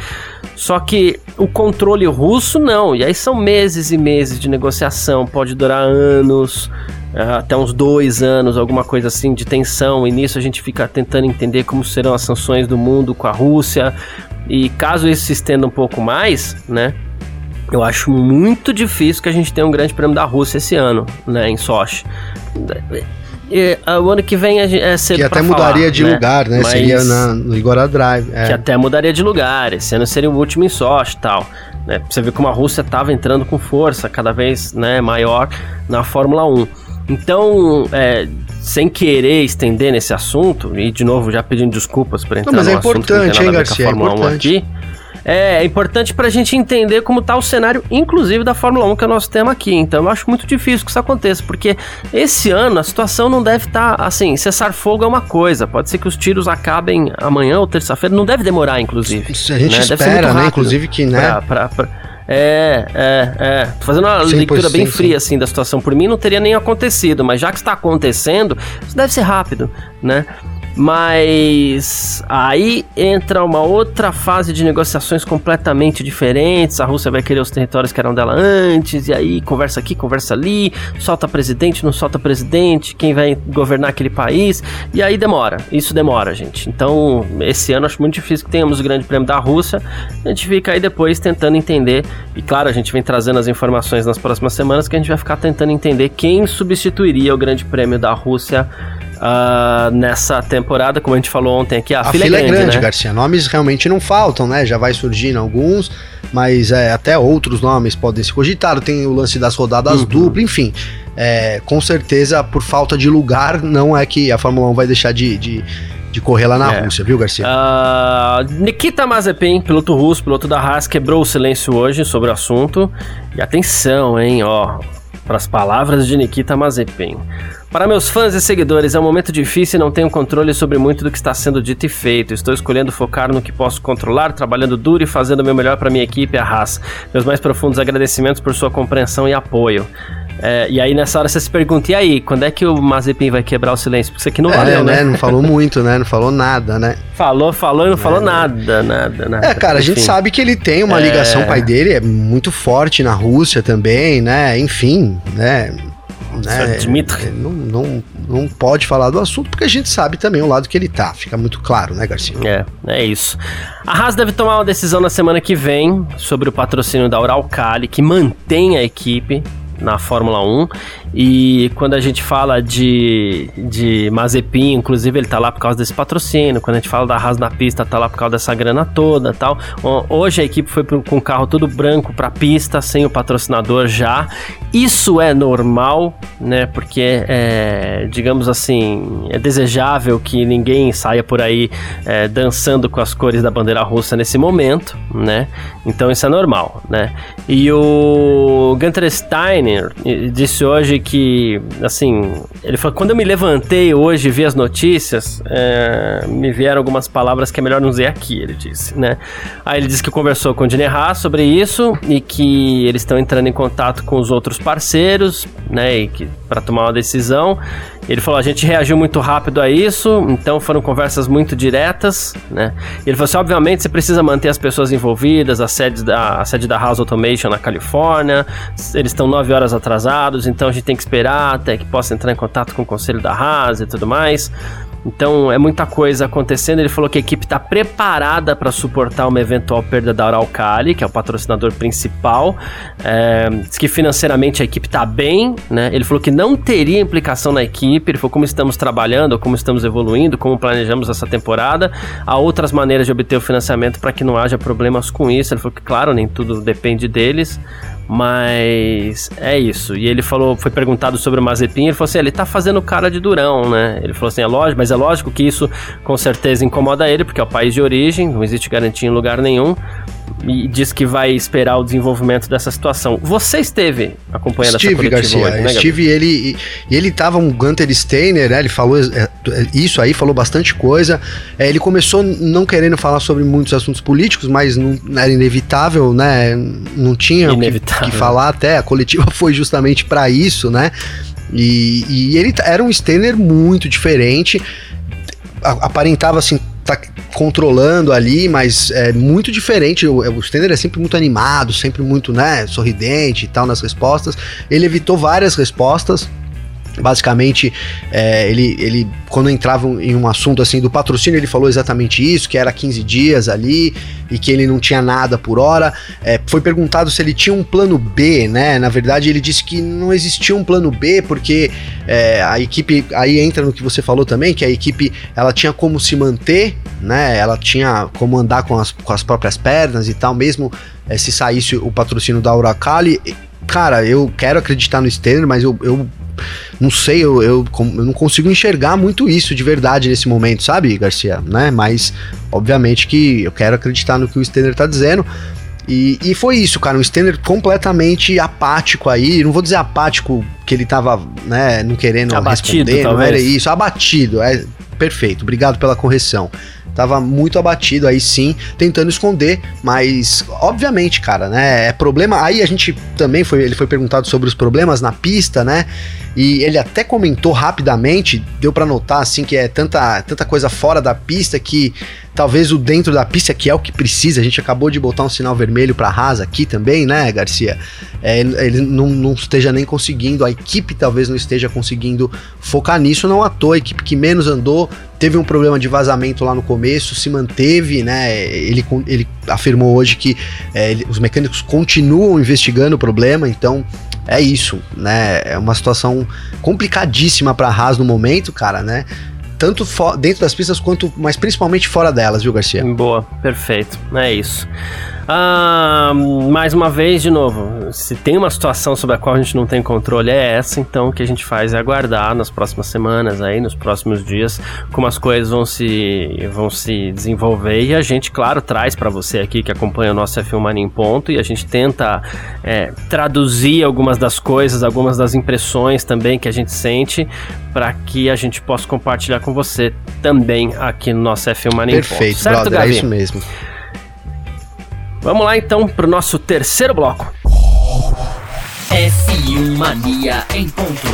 Só que o controle russo não, e aí são meses e meses de negociação, pode durar anos, até uns dois anos, alguma coisa assim de tensão, e nisso a gente fica tentando entender como serão as sanções do mundo com a Rússia. E caso isso se estenda um pouco mais, né? Eu acho muito difícil que a gente tenha um grande prêmio da Rússia esse ano, né, em Sochi. E, uh, o ano que vem é cedo Que até mudaria falar, de né? lugar, né? Mas seria na, no Igora Drive. É. Que até mudaria de lugar. Esse ano seria o último em Sochi e tal. Né? Pra você ver como a Rússia estava entrando com força, cada vez né, maior na Fórmula 1. Então, é, sem querer estender nesse assunto, e de novo já pedindo desculpas por entrar Não, mas é importante, hein, Garcia? É importante. É, é importante pra gente entender como tá o cenário, inclusive da Fórmula 1, que é o nosso tema aqui. Então eu acho muito difícil que isso aconteça, porque esse ano a situação não deve estar tá, assim, cessar fogo é uma coisa. Pode ser que os tiros acabem amanhã ou terça-feira, não deve demorar, inclusive. A gente né? espera, né? Inclusive que, né? Pra, pra, pra, é, é, é. Tô fazendo uma leitura bem fria, assim, da situação. Por mim, não teria nem acontecido, mas já que está acontecendo, isso deve ser rápido, né? Mas aí entra uma outra fase de negociações completamente diferentes. A Rússia vai querer os territórios que eram dela antes, e aí conversa aqui, conversa ali, solta presidente, não solta presidente, quem vai governar aquele país, e aí demora. Isso demora, gente. Então, esse ano acho muito difícil que tenhamos o Grande Prêmio da Rússia. A gente fica aí depois tentando entender, e claro, a gente vem trazendo as informações nas próximas semanas que a gente vai ficar tentando entender quem substituiria o Grande Prêmio da Rússia uh, nessa temporada, como a gente falou ontem aqui. A, a fila, é fila, é grande, é grande né? Garcia. Nomes realmente não faltam, né? Já vai surgindo alguns, mas é, até outros nomes podem ser cogitados. Tem o lance das rodadas uhum. duplas, enfim. É, com certeza, por falta de lugar, não é que a Fórmula 1 vai deixar de, de de correr lá na é. Rússia, viu, Garcia? Uh, Nikita Mazepin, piloto russo, piloto da Haas, quebrou o silêncio hoje sobre o assunto. E atenção, hein, ó, para as palavras de Nikita Mazepin. Para meus fãs e seguidores, é um momento difícil e não tenho controle sobre muito do que está sendo dito e feito. Estou escolhendo focar no que posso controlar, trabalhando duro e fazendo o meu melhor para minha equipe, a Haas. Meus mais profundos agradecimentos por sua compreensão e apoio. É, e aí nessa hora você se pergunta, e aí, quando é que o Mazepin vai quebrar o silêncio? Porque isso aqui não é, valeu, né? né? Não falou muito, né? Não falou nada, né? Falou, falou e não falou é, nada, nada, nada. É, cara, Enfim. a gente sabe que ele tem uma ligação, o pai dele é muito forte na Rússia também, né? Enfim, né? né? Dmitry. Não, não, não pode falar do assunto porque a gente sabe também o lado que ele tá. Fica muito claro, né, Garcia? É, é isso. A Haas deve tomar uma decisão na semana que vem sobre o patrocínio da Uralcali, que mantém a equipe na Fórmula 1. E quando a gente fala de, de Mazepin, inclusive ele tá lá por causa desse patrocínio. Quando a gente fala da Haas na pista, tá lá por causa dessa grana toda tal. Hoje a equipe foi com o carro todo branco pra pista, sem o patrocinador já. Isso é normal, né? Porque, é, digamos assim, é desejável que ninguém saia por aí é, dançando com as cores da bandeira russa nesse momento, né? Então isso é normal, né? E o Gunter Steiner disse hoje que, assim, ele falou: quando eu me levantei hoje e vi as notícias, é, me vieram algumas palavras que é melhor não dizer aqui, ele disse, né? Aí ele disse que conversou com o Dinerra sobre isso e que eles estão entrando em contato com os outros parceiros, né? E que para tomar uma decisão. Ele falou: a gente reagiu muito rápido a isso, então foram conversas muito diretas, né? Ele falou assim: obviamente você precisa manter as pessoas envolvidas, a sede da, a sede da House Automation na Califórnia, eles estão nove horas atrasados, então a gente tem que esperar até que possa entrar em contato com o conselho da Haas e tudo mais. Então é muita coisa acontecendo. Ele falou que a equipe está preparada para suportar uma eventual perda da Araucali, que é o patrocinador principal. É, diz que financeiramente a equipe está bem, né? Ele falou que não teria implicação na equipe. Ele falou como estamos trabalhando, como estamos evoluindo, como planejamos essa temporada. Há outras maneiras de obter o financiamento para que não haja problemas com isso. Ele falou que, claro, nem tudo depende deles, mas é isso. E ele falou, foi perguntado sobre o Mazepin, ele falou assim: ele tá fazendo cara de durão, né? Ele falou assim: é lógico, mas é lógico que isso com certeza incomoda ele, porque é o país de origem, não existe garantia em lugar nenhum. E diz que vai esperar o desenvolvimento dessa situação. Você esteve acompanhando Steve essa coletiva Garcia, hoje, né, Steve, ele, e ele tava um Gunter Steiner, né? Ele falou é, isso aí, falou bastante coisa. É, ele começou não querendo falar sobre muitos assuntos políticos, mas não era inevitável, né? Não tinha o que, que, falar até. A coletiva [laughs] foi justamente para isso, né? E, e ele era um Steiner muito diferente. Aparentava assim tá controlando ali, mas é muito diferente. O, o Stender é sempre muito animado, sempre muito, né, sorridente e tal nas respostas. Ele evitou várias respostas Basicamente, é, ele, ele, quando entrava em um assunto assim do patrocínio, ele falou exatamente isso, que era 15 dias ali e que ele não tinha nada por hora. É, foi perguntado se ele tinha um plano B, né? Na verdade, ele disse que não existia um plano B, porque é, a equipe, aí entra no que você falou também, que a equipe ela tinha como se manter, né? Ela tinha como andar com as, com as próprias pernas e tal, mesmo é, se saísse o patrocínio da Uracali. Cara, eu quero acreditar no Stenner, mas eu, eu não sei, eu, eu, eu, não consigo enxergar muito isso de verdade nesse momento, sabe, Garcia? Né? Mas, obviamente que eu quero acreditar no que o Stenner tá dizendo. E, e foi isso, cara, um Stenner completamente apático aí, não vou dizer apático que ele tava, né, não querendo abatido, responder, talvez. não era isso, abatido, é perfeito, obrigado pela correção. Tava muito abatido aí sim, tentando esconder, mas obviamente, cara, né? É problema. Aí a gente também foi, ele foi perguntado sobre os problemas na pista, né? E ele até comentou rapidamente, deu para notar assim que é tanta, tanta coisa fora da pista que talvez o dentro da pista que é o que precisa. A gente acabou de botar um sinal vermelho para Haas aqui também, né, Garcia? É, ele não, não, esteja nem conseguindo, a equipe talvez não esteja conseguindo focar nisso, não à toa. A equipe que menos andou teve um problema de vazamento lá no começo, se manteve, né? Ele, ele afirmou hoje que é, ele, os mecânicos continuam investigando o problema, então é isso, né? É uma situação complicadíssima para a Haas no momento, cara, né? Tanto dentro das pistas quanto, mas principalmente fora delas, viu, Garcia? Boa, perfeito. É isso. Ah, mais uma vez, de novo, se tem uma situação sobre a qual a gente não tem controle, é essa, então o que a gente faz é aguardar nas próximas semanas, aí, nos próximos dias, como as coisas vão se, vão se desenvolver e a gente, claro, traz para você aqui que acompanha o nosso F1 Mania em Ponto e a gente tenta é, traduzir algumas das coisas, algumas das impressões também que a gente sente para que a gente possa compartilhar com você também aqui no nosso F1 Mania Perfeito, em Ponto. Perfeito, é isso mesmo. Vamos lá então para o nosso terceiro bloco. F1 Mania em ponto.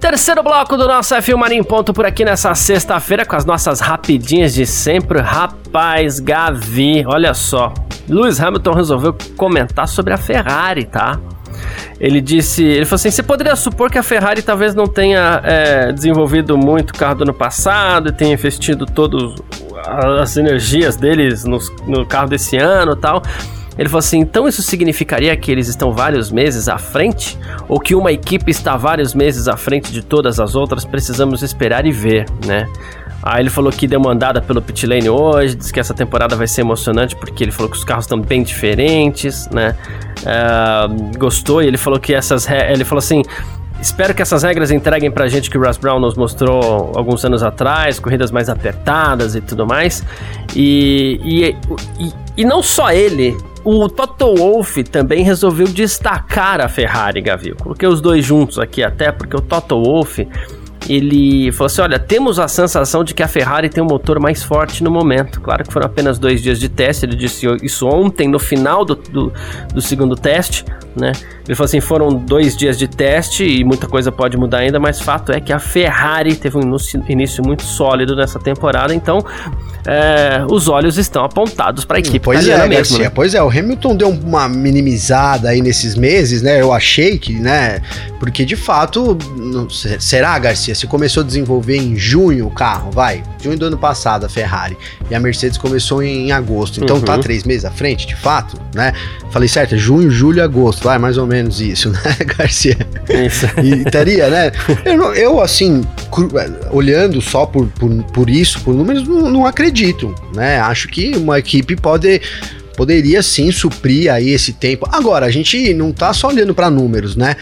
Terceiro bloco do nosso F1 Mania em ponto por aqui nessa sexta-feira com as nossas rapidinhas de sempre. Rapaz, Gavi, olha só. Lewis Hamilton resolveu comentar sobre a Ferrari, tá? Ele disse, ele falou assim, você poderia supor que a Ferrari talvez não tenha é, desenvolvido muito o carro do ano passado, tenha investido todas as energias deles no, no carro desse ano tal. Ele falou assim: então isso significaria que eles estão vários meses à frente? Ou que uma equipe está vários meses à frente de todas as outras? Precisamos esperar e ver, né? Aí ele falou que deu uma andada pelo pit lane hoje, disse que essa temporada vai ser emocionante porque ele falou que os carros estão bem diferentes, né? Uh, gostou e ele falou que essas. Ele falou assim. Espero que essas regras entreguem pra gente que o Russ Brown nos mostrou alguns anos atrás, corridas mais apertadas e tudo mais. E, e, e, e não só ele, o Toto Wolff também resolveu destacar a Ferrari, Gavil. Coloquei os dois juntos aqui até porque o Toto Wolff ele falou assim: olha, temos a sensação de que a Ferrari tem um motor mais forte no momento. Claro que foram apenas dois dias de teste, ele disse isso ontem, no final do, do, do segundo teste, né? Ele falou assim: foram dois dias de teste e muita coisa pode mudar ainda, mas fato é que a Ferrari teve um início muito sólido nessa temporada, então é, os olhos estão apontados para a equipe. Pois é, mesmo, Garcia, né? pois é, o Hamilton deu uma minimizada aí nesses meses, né? Eu achei que, né? Porque de fato, será, Garcia? Se começou a desenvolver em junho o carro, vai, junho do ano passado a Ferrari, e a Mercedes começou em agosto, então tá uhum. tá três meses à frente, de fato, né? Falei certo, é junho, julho, agosto, vai, mais ou menos isso, [laughs] né, Garcia? Isso. E estaria, né? Eu, eu assim, olhando só por, por, por isso, por números, não, não acredito, né? Acho que uma equipe pode poderia sim suprir aí esse tempo. Agora, a gente não tá só olhando para números, né?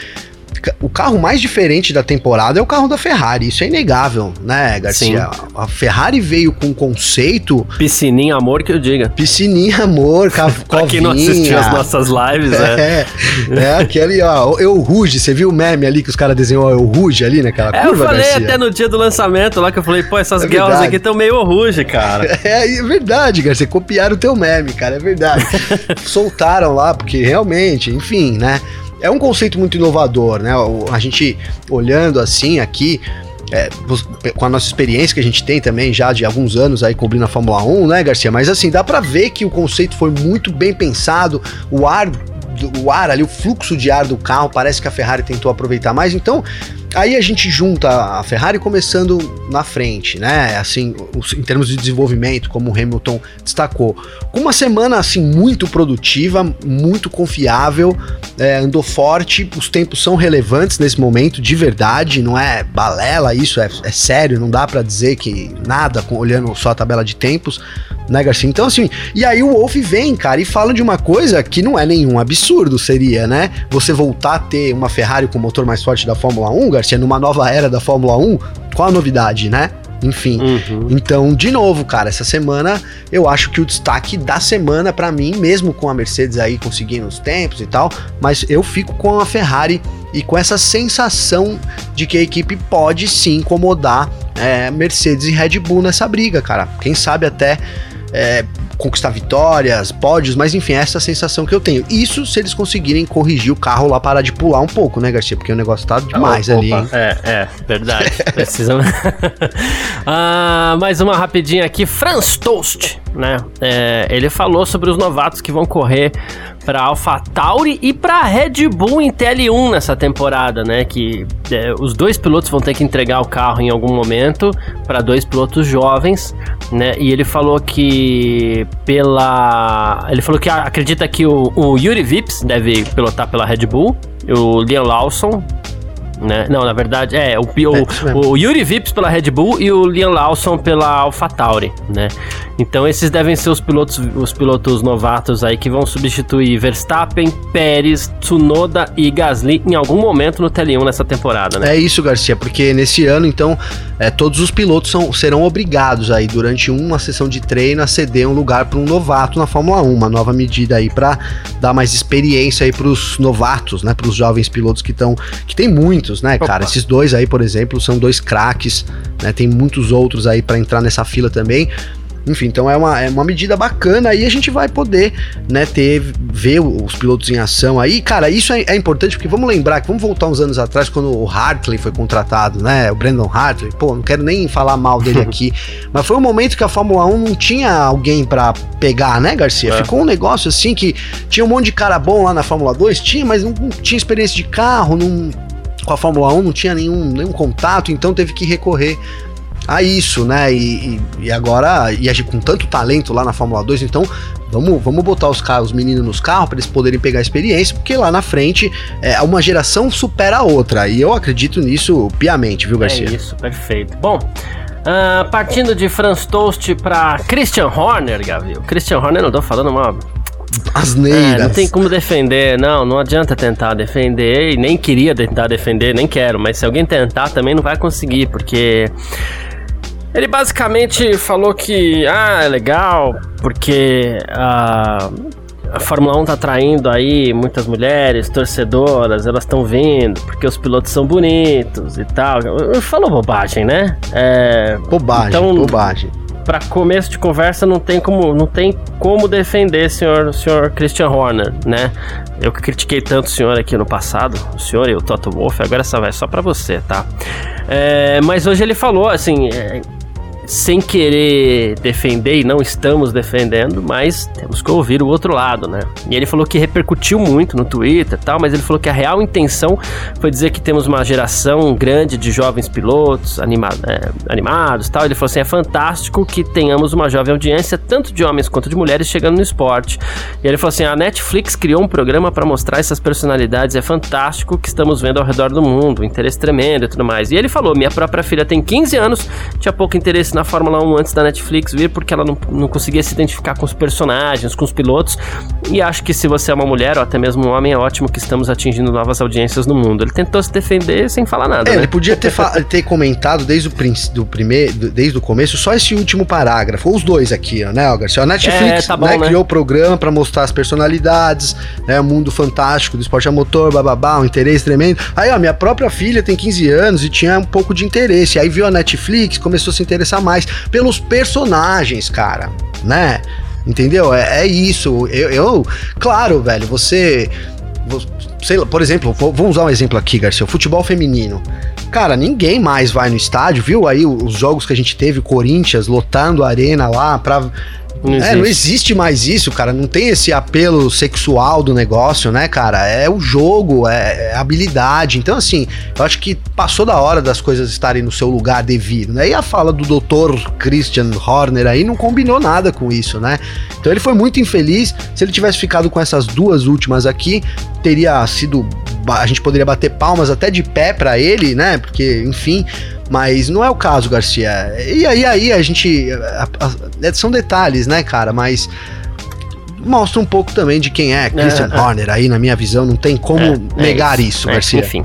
O carro mais diferente da temporada é o carro da Ferrari, isso é inegável, né, Garcia? Sim. A Ferrari veio com um conceito. Piscininha amor que eu diga. Piscininha amor, [laughs] pra quem não assistiu as nossas lives, é. É, é aquele, ó, eu Ruge, você viu o meme ali que os caras desenhou eu Ruge ali naquela é, curva, Eu falei Garcia? até no dia do lançamento lá que eu falei, pô, essas é girls aqui estão meio Ruge, cara. [laughs] É, é verdade, Garcia, copiaram o teu meme, cara, é verdade. [laughs] Soltaram lá, porque realmente, enfim, né? É um conceito muito inovador, né? A gente olhando assim aqui, é, com a nossa experiência que a gente tem também já de alguns anos aí cobrindo a Fórmula 1, né, Garcia? Mas assim, dá para ver que o conceito foi muito bem pensado, o ar o ar ali, o fluxo de ar do carro, parece que a Ferrari tentou aproveitar mais. Então, Aí a gente junta a Ferrari começando na frente, né? Assim, em termos de desenvolvimento, como o Hamilton destacou. Com uma semana assim muito produtiva, muito confiável, é, andou forte, os tempos são relevantes nesse momento, de verdade, não é balela isso, é, é sério, não dá para dizer que nada olhando só a tabela de tempos né, Garcia? Então, assim, e aí o Wolf vem, cara, e fala de uma coisa que não é nenhum absurdo, seria, né? Você voltar a ter uma Ferrari com o motor mais forte da Fórmula 1, Garcia, numa nova era da Fórmula 1, qual a novidade, né? Enfim. Uhum. Então, de novo, cara, essa semana eu acho que o destaque da semana para mim, mesmo com a Mercedes aí conseguindo os tempos e tal, mas eu fico com a Ferrari e com essa sensação de que a equipe pode sim incomodar é, Mercedes e Red Bull nessa briga, cara. Quem sabe até é, conquistar vitórias, pódios, mas enfim, é essa sensação que eu tenho. Isso se eles conseguirem corrigir o carro lá, parar de pular um pouco, né, Garcia? Porque o negócio tá demais ali. Hein? É, é, verdade. [laughs] Precisa. [laughs] ah, mais uma rapidinha aqui. Franz Toast, né? É, ele falou sobre os novatos que vão correr para AlphaTauri e para Red Bull em TL1 nessa temporada, né? Que é, os dois pilotos vão ter que entregar o carro em algum momento para dois pilotos jovens, né? E ele falou que pela, ele falou que acredita que o, o Yuri Vips deve pilotar pela Red Bull, o Liam Lawson né? Não, na verdade, é, o, o, o, Yuri Vips pela Red Bull e o Liam Lawson pela AlphaTauri, né? Então esses devem ser os pilotos, os pilotos novatos aí que vão substituir Verstappen, Pérez, Tsunoda e Gasly em algum momento no TL1 nessa temporada, né? É isso, Garcia, porque nesse ano, então, é, todos os pilotos são, serão obrigados aí durante uma sessão de treino a ceder um lugar para um novato na Fórmula 1, uma nova medida aí para dar mais experiência aí para os novatos, né? Para os jovens pilotos que estão, que tem muito né, cara? Esses dois aí, por exemplo, são dois craques, né? Tem muitos outros aí para entrar nessa fila também. Enfim, então é uma, é uma medida bacana aí a gente vai poder, né, ter, ver os pilotos em ação aí. Cara, isso é, é, importante porque vamos lembrar que vamos voltar uns anos atrás quando o Hartley foi contratado, né, o Brandon Hartley. Pô, não quero nem falar mal dele [laughs] aqui, mas foi um momento que a Fórmula 1 não tinha alguém para pegar, né, Garcia? É. Ficou um negócio assim que tinha um monte de cara bom lá na Fórmula 2, tinha, mas não, não tinha experiência de carro, não com a Fórmula 1 não tinha nenhum, nenhum contato, então teve que recorrer a isso, né? E, e, agora, e agir com tanto talento lá na Fórmula 2, então vamos, vamos botar os, carros, os meninos nos carros para eles poderem pegar experiência, porque lá na frente é, uma geração supera a outra. E eu acredito nisso piamente, viu, Garcia? É isso, perfeito. Bom. Uh, partindo de Franz Toast para Christian Horner, Gabriel. Christian Horner, não tô falando mal Asneiras. É, não tem como defender, não, não adianta tentar defender, e nem queria tentar defender, nem quero, mas se alguém tentar também não vai conseguir, porque ele basicamente falou que, ah, é legal, porque a, a Fórmula 1 tá atraindo aí muitas mulheres, torcedoras, elas estão vindo, porque os pilotos são bonitos e tal. Falou bobagem, né? É, bobagem, então, bobagem para começo de conversa não tem como não tem como defender senhor senhor Christian Horner, né? Eu que critiquei tanto o senhor aqui no passado, o senhor e o Toto Wolff, agora essa vai só para você, tá? É, mas hoje ele falou assim, é, sem querer defender, e não estamos defendendo, mas temos que ouvir o outro lado, né? E ele falou que repercutiu muito no Twitter e tal, mas ele falou que a real intenção foi dizer que temos uma geração grande de jovens pilotos anima é, animados tal. Ele falou assim: é fantástico que tenhamos uma jovem audiência, tanto de homens quanto de mulheres, chegando no esporte. E ele falou assim: a Netflix criou um programa para mostrar essas personalidades, é fantástico que estamos vendo ao redor do mundo, interesse tremendo e tudo mais. E ele falou: minha própria filha tem 15 anos, tinha pouco interesse na Fórmula 1 antes da Netflix vir, porque ela não, não conseguia se identificar com os personagens, com os pilotos. E acho que se você é uma mulher ou até mesmo um homem, é ótimo que estamos atingindo novas audiências no mundo. Ele tentou se defender sem falar nada. É, né? ele podia ter, [laughs] ter comentado desde o, do primeiro, desde o começo só esse último parágrafo, os dois aqui, né, Garcia? A Netflix é, tá bom, né, né? criou o programa para mostrar as personalidades, né, o mundo fantástico do esporte a motor, bababá, um interesse tremendo. Aí, ó, minha própria filha tem 15 anos e tinha um pouco de interesse. Aí viu a Netflix, começou a se interessar mais pelos personagens, cara, né? Entendeu? É, é isso. Eu, eu, claro, velho, você sei lá, por exemplo, vamos usar um exemplo aqui, Garcia, futebol feminino. Cara, ninguém mais vai no estádio, viu aí os jogos que a gente teve, Corinthians lotando a arena lá pra não é, não existe mais isso, cara. Não tem esse apelo sexual do negócio, né, cara? É o jogo, é, é habilidade. Então, assim, eu acho que passou da hora das coisas estarem no seu lugar devido, né? E a fala do Dr. Christian Horner aí não combinou nada com isso, né? Então ele foi muito infeliz. Se ele tivesse ficado com essas duas últimas aqui, teria sido. A gente poderia bater palmas até de pé para ele, né? Porque, enfim. Mas não é o caso, Garcia. E aí, aí a gente. A, a, é, são detalhes, né, cara? Mas mostra um pouco também de quem é Christian é, é. Horner. Aí, na minha visão, não tem como é, é negar isso, isso é, Garcia. Enfim.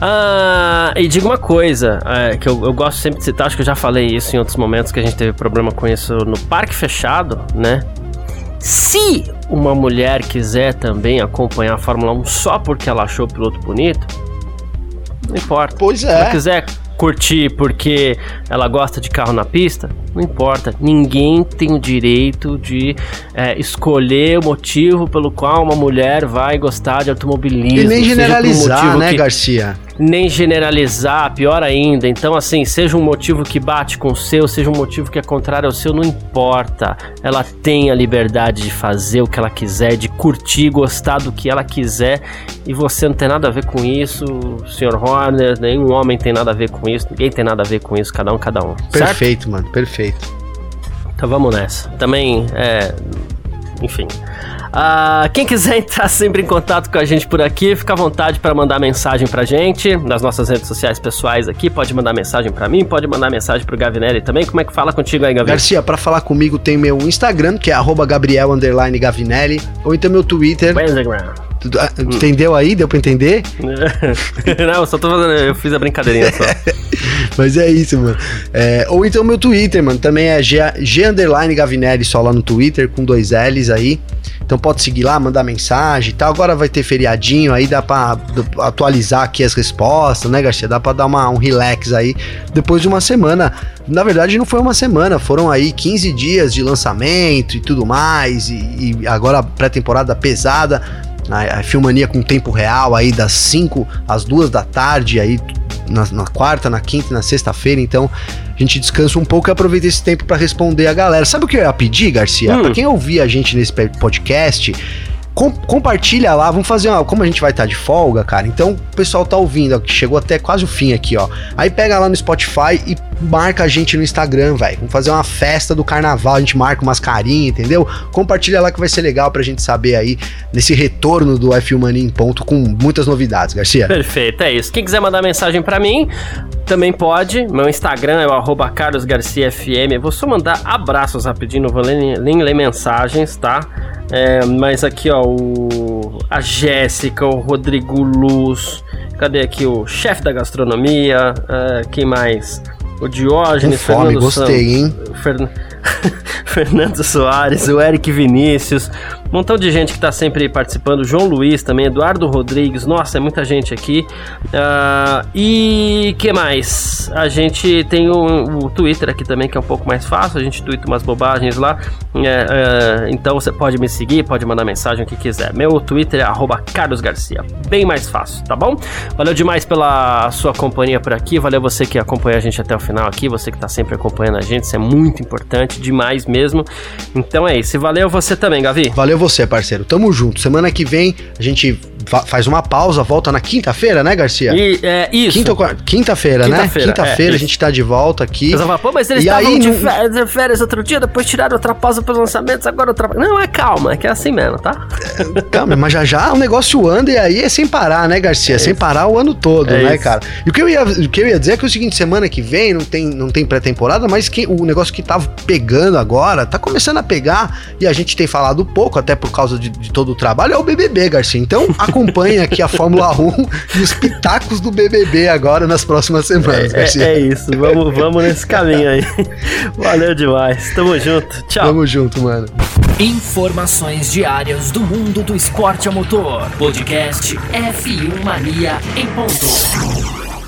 Ah, e diga uma coisa, que eu, eu, gosto sempre de citar, acho que eu já falei isso em outros momentos que a gente teve problema com isso no parque fechado, né? Se uma mulher quiser também acompanhar a Fórmula 1 só porque ela achou o piloto bonito, não importa. Pois é. Se ela quiser curtir porque ela gosta de carro na pista, não importa. Ninguém tem o direito de é, escolher o motivo pelo qual uma mulher vai gostar de automobilismo. E nem generalizar, né, que... Garcia? Nem generalizar, pior ainda. Então, assim, seja um motivo que bate com o seu, seja um motivo que é contrário ao seu, não importa. Ela tem a liberdade de fazer o que ela quiser, de curtir, gostar do que ela quiser. E você não tem nada a ver com isso, Sr. Horner, nenhum homem tem nada a ver com isso, ninguém tem nada a ver com isso, cada um, cada um. Perfeito, certo? mano, perfeito. Então vamos nessa. Também, é. Enfim. Uh, quem quiser [laughs] entrar sempre em contato com a gente por aqui, fica à vontade para mandar mensagem pra gente nas nossas redes sociais pessoais aqui. Pode mandar mensagem para mim, pode mandar mensagem pro Gavinelli também. Como é que fala contigo aí, Gavinelli? Garcia, para falar comigo tem meu Instagram, que é Gabriel Gavinelli, ou então meu Twitter. Instagram. Ah, entendeu aí? Deu pra entender? [laughs] Não, eu só tô fazendo. Eu fiz a brincadeirinha só. [laughs] Mas é isso, mano. É, ou então meu Twitter, mano. Também é G, G Gavinelli só lá no Twitter, com dois L's aí. Então pode seguir lá, mandar mensagem e tal. Agora vai ter feriadinho aí, dá pra atualizar aqui as respostas, né, Garcia? Dá pra dar uma, um relax aí depois de uma semana. Na verdade, não foi uma semana, foram aí 15 dias de lançamento e tudo mais. E, e agora pré-temporada pesada. A, a Filmania com tempo real aí das 5 às 2 da tarde, aí na, na quarta, na quinta e na sexta-feira. Então a gente descansa um pouco e aproveita esse tempo para responder a galera. Sabe o que eu ia pedir, Garcia? Hum. Pra quem ouvir a gente nesse podcast, com, compartilha lá, vamos fazer uma. Como a gente vai estar tá de folga, cara, então o pessoal tá ouvindo, que chegou até quase o fim aqui, ó. Aí pega lá no Spotify e marca a gente no Instagram, velho. Vamos fazer uma festa do carnaval, a gente marca umas carinhas, entendeu? Compartilha lá que vai ser legal pra gente saber aí nesse retorno do F1 Mania em ponto com muitas novidades, Garcia. Perfeito, é isso. Quem quiser mandar mensagem para mim, também pode. Meu Instagram é o carlosgarciafm. Vou só mandar abraços rapidinho, não vou nem, nem ler mensagens, tá? É, mas aqui, ó, o, a Jéssica, o Rodrigo Luz. Cadê aqui o chefe da gastronomia? É, quem mais? O Diógenes, Com fome, Fernando gostei, hein? Fern... [laughs] Fernando Soares, o Eric Vinícius, montão de gente que está sempre participando, João Luiz também, Eduardo Rodrigues, nossa, é muita gente aqui. Uh, e que mais? A gente tem o, o, Twitter aqui também, que é um pouco mais fácil, a gente twitta umas bobagens lá. É, é, então você pode me seguir, pode mandar mensagem o que quiser. Meu Twitter é Carlos Garcia, bem mais fácil, tá bom? Valeu demais pela sua companhia por aqui, valeu você que acompanha a gente até o final aqui, você que está sempre acompanhando a gente, isso é muito importante, demais mesmo. Então é isso, valeu você também, Gavi. Valeu você, parceiro. Tamo junto. Semana que vem a gente faz uma pausa, volta na quinta-feira, né, Garcia? E, é, isso. Quinta? Quinta-feira, né? Quinta-feira, Quinta-feira é, a gente tá de volta aqui. Falar, pô, mas eles E estavam aí, de férias, de férias outro dia, depois tiraram outra pausa pros lançamentos, agora outra. Não, é calma, é que é assim mesmo, tá? [laughs] Calma, mas já já o negócio anda e aí é sem parar, né, Garcia? sem parar o ano todo, É né, isso. cara? E o que, eu ia, o que eu ia dizer é que o seguinte, semana que vem não tem, não tem pré-temporada, mas que, o negócio que tá pegando agora, tá começando a pegar, e a gente tem falado pouco, até por causa de, de todo o trabalho, é o BBB, Garcia. Então acompanhe aqui a Fórmula 1 e os pitacos do BBB agora nas próximas semanas, É, Garcia. é isso, vamos, vamos nesse caminho aí. [laughs] Valeu demais, tamo junto, tchau. Tamo junto, mano. Informações diárias do mundo do esporte a motor. Podcast F1 Mania em ponto.